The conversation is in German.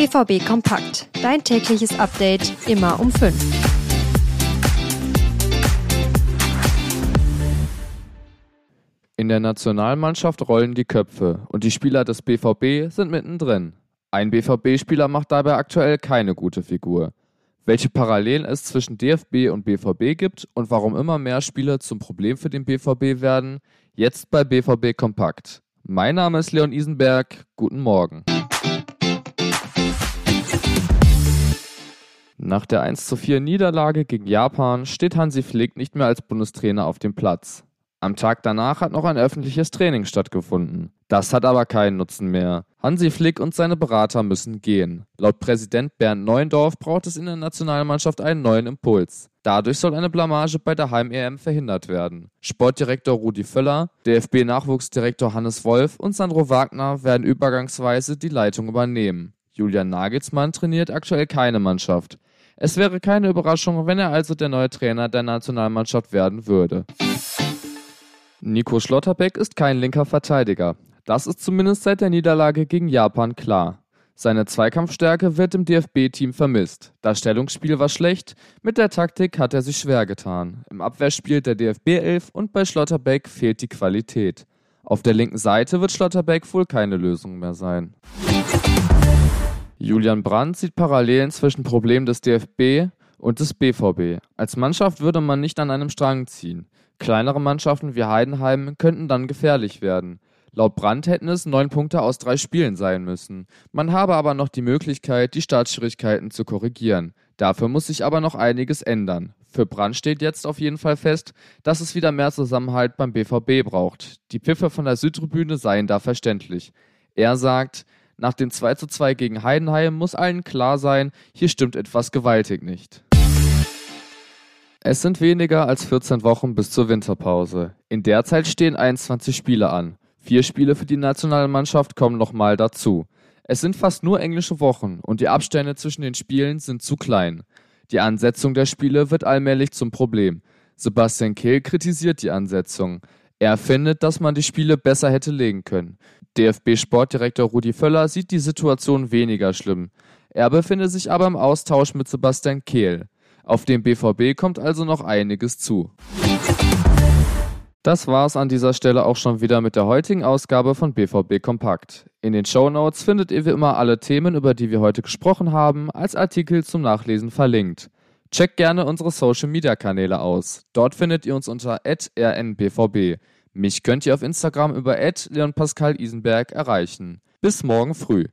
BVB Kompakt. Dein tägliches Update immer um 5. In der Nationalmannschaft rollen die Köpfe und die Spieler des BVB sind mittendrin. Ein BVB-Spieler macht dabei aktuell keine gute Figur. Welche Parallelen es zwischen DFB und BVB gibt und warum immer mehr Spiele zum Problem für den BVB werden, jetzt bei BVB Kompakt. Mein Name ist Leon Isenberg. Guten Morgen. Nach der 1 zu 4 Niederlage gegen Japan steht Hansi Flick nicht mehr als Bundestrainer auf dem Platz. Am Tag danach hat noch ein öffentliches Training stattgefunden. Das hat aber keinen Nutzen mehr. Hansi Flick und seine Berater müssen gehen. Laut Präsident Bernd Neuendorf braucht es in der Nationalmannschaft einen neuen Impuls. Dadurch soll eine Blamage bei der Heim-EM verhindert werden. Sportdirektor Rudi Völler, DFB-Nachwuchsdirektor Hannes Wolf und Sandro Wagner werden übergangsweise die Leitung übernehmen. Julian Nagelsmann trainiert aktuell keine Mannschaft. Es wäre keine Überraschung, wenn er also der neue Trainer der Nationalmannschaft werden würde. Nico Schlotterbeck ist kein linker Verteidiger. Das ist zumindest seit der Niederlage gegen Japan klar. Seine Zweikampfstärke wird im DFB-Team vermisst. Das Stellungsspiel war schlecht, mit der Taktik hat er sich schwer getan. Im Abwehrspiel der DFB-Elf und bei Schlotterbeck fehlt die Qualität. Auf der linken Seite wird Schlotterbeck wohl keine Lösung mehr sein. Julian Brandt sieht Parallelen zwischen Problemen des DFB und des BVB. Als Mannschaft würde man nicht an einem Strang ziehen. Kleinere Mannschaften wie Heidenheim könnten dann gefährlich werden. Laut Brandt hätten es neun Punkte aus drei Spielen sein müssen. Man habe aber noch die Möglichkeit, die Startschwierigkeiten zu korrigieren. Dafür muss sich aber noch einiges ändern. Für Brandt steht jetzt auf jeden Fall fest, dass es wieder mehr Zusammenhalt beim BVB braucht. Die Pfiffe von der Südtribüne seien da verständlich. Er sagt, nach dem 2 zu 2 gegen Heidenheim muss allen klar sein, hier stimmt etwas gewaltig nicht. Es sind weniger als 14 Wochen bis zur Winterpause. In der Zeit stehen 21 Spiele an. Vier Spiele für die Nationalmannschaft kommen nochmal dazu. Es sind fast nur englische Wochen und die Abstände zwischen den Spielen sind zu klein. Die Ansetzung der Spiele wird allmählich zum Problem. Sebastian Kehl kritisiert die Ansetzung. Er findet, dass man die Spiele besser hätte legen können. DFB-Sportdirektor Rudi Völler sieht die Situation weniger schlimm. Er befindet sich aber im Austausch mit Sebastian Kehl. Auf dem BVB kommt also noch einiges zu. Das war's an dieser Stelle auch schon wieder mit der heutigen Ausgabe von BVB Kompakt. In den Show Notes findet ihr wie immer alle Themen, über die wir heute gesprochen haben, als Artikel zum Nachlesen verlinkt. Checkt gerne unsere Social Media Kanäle aus. Dort findet ihr uns unter rnbvb. Mich könnt ihr auf Instagram über leonpascalisenberg erreichen. Bis morgen früh.